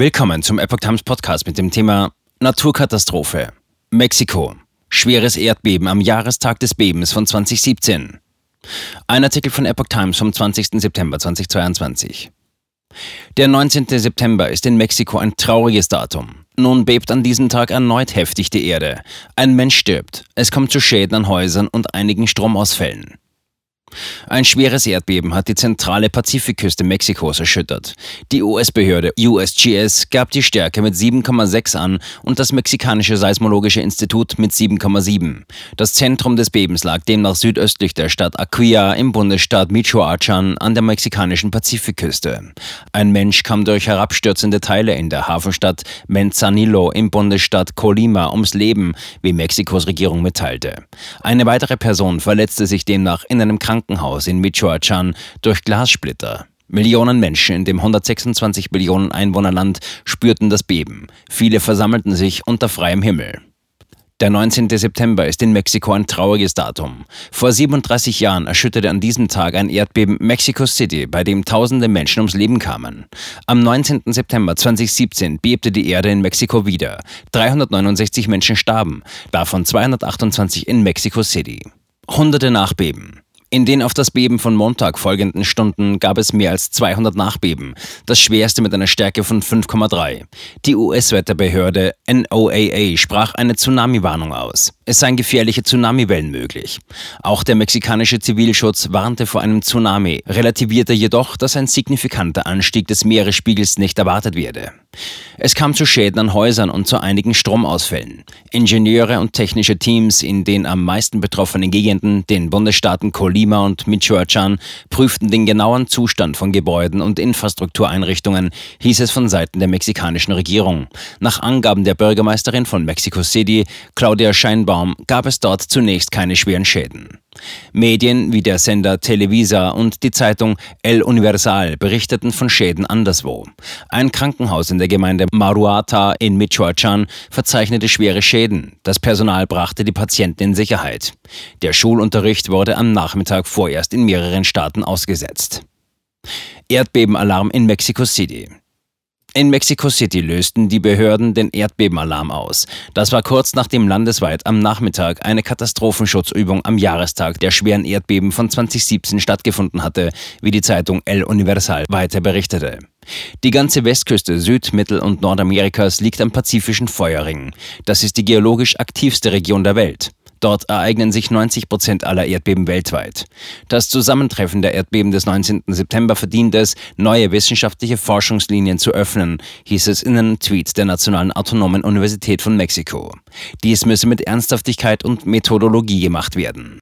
Willkommen zum Epoch Times Podcast mit dem Thema Naturkatastrophe. Mexiko. Schweres Erdbeben am Jahrestag des Bebens von 2017. Ein Artikel von Epoch Times vom 20. September 2022. Der 19. September ist in Mexiko ein trauriges Datum. Nun bebt an diesem Tag erneut heftig die Erde. Ein Mensch stirbt. Es kommt zu Schäden an Häusern und einigen Stromausfällen. Ein schweres Erdbeben hat die zentrale Pazifikküste Mexikos erschüttert. Die US-Behörde USGS gab die Stärke mit 7,6 an und das mexikanische Seismologische Institut mit 7,7. Das Zentrum des Bebens lag demnach südöstlich der Stadt Aquia im Bundesstaat Michoacán an der mexikanischen Pazifikküste. Ein Mensch kam durch herabstürzende Teile in der Hafenstadt Manzanillo im Bundesstaat Colima ums Leben, wie Mexikos Regierung mitteilte. Eine weitere Person verletzte sich demnach in einem Krankenhaus Krankenhaus in Michoacán durch Glassplitter. Millionen Menschen in dem 126 Millionen Einwohnerland spürten das Beben. Viele versammelten sich unter freiem Himmel. Der 19. September ist in Mexiko ein trauriges Datum. Vor 37 Jahren erschütterte an diesem Tag ein Erdbeben Mexico City, bei dem tausende Menschen ums Leben kamen. Am 19. September 2017 bebte die Erde in Mexiko wieder. 369 Menschen starben, davon 228 in Mexico City. Hunderte Nachbeben. In den auf das Beben von Montag folgenden Stunden gab es mehr als 200 Nachbeben, das schwerste mit einer Stärke von 5,3. Die US-Wetterbehörde NOAA sprach eine Tsunami-Warnung aus. Es seien gefährliche Tsunamiwellen möglich. Auch der mexikanische Zivilschutz warnte vor einem Tsunami, relativierte jedoch, dass ein signifikanter Anstieg des Meeresspiegels nicht erwartet werde. Es kam zu Schäden an Häusern und zu einigen Stromausfällen. Ingenieure und technische Teams in den am meisten betroffenen Gegenden, den Bundesstaaten Colima und Michoacán, prüften den genauen Zustand von Gebäuden und Infrastruktureinrichtungen, hieß es von Seiten der mexikanischen Regierung. Nach Angaben der Bürgermeisterin von Mexico City, Claudia Scheinbaum, gab es dort zunächst keine schweren Schäden. Medien wie der Sender Televisa und die Zeitung El Universal berichteten von Schäden anderswo. Ein Krankenhaus in der Gemeinde Maruata in Michoacán verzeichnete schwere Schäden. Das Personal brachte die Patienten in Sicherheit. Der Schulunterricht wurde am Nachmittag vorerst in mehreren Staaten ausgesetzt. Erdbebenalarm in Mexico City. In Mexico City lösten die Behörden den Erdbebenalarm aus. Das war kurz nachdem landesweit am Nachmittag eine Katastrophenschutzübung am Jahrestag der schweren Erdbeben von 2017 stattgefunden hatte, wie die Zeitung El Universal weiter berichtete. Die ganze Westküste Süd-, Mittel- und Nordamerikas liegt am Pazifischen Feuerring. Das ist die geologisch aktivste Region der Welt. Dort ereignen sich 90 Prozent aller Erdbeben weltweit. Das Zusammentreffen der Erdbeben des 19. September verdient es, neue wissenschaftliche Forschungslinien zu öffnen, hieß es in einem Tweet der Nationalen Autonomen Universität von Mexiko. Dies müsse mit Ernsthaftigkeit und Methodologie gemacht werden.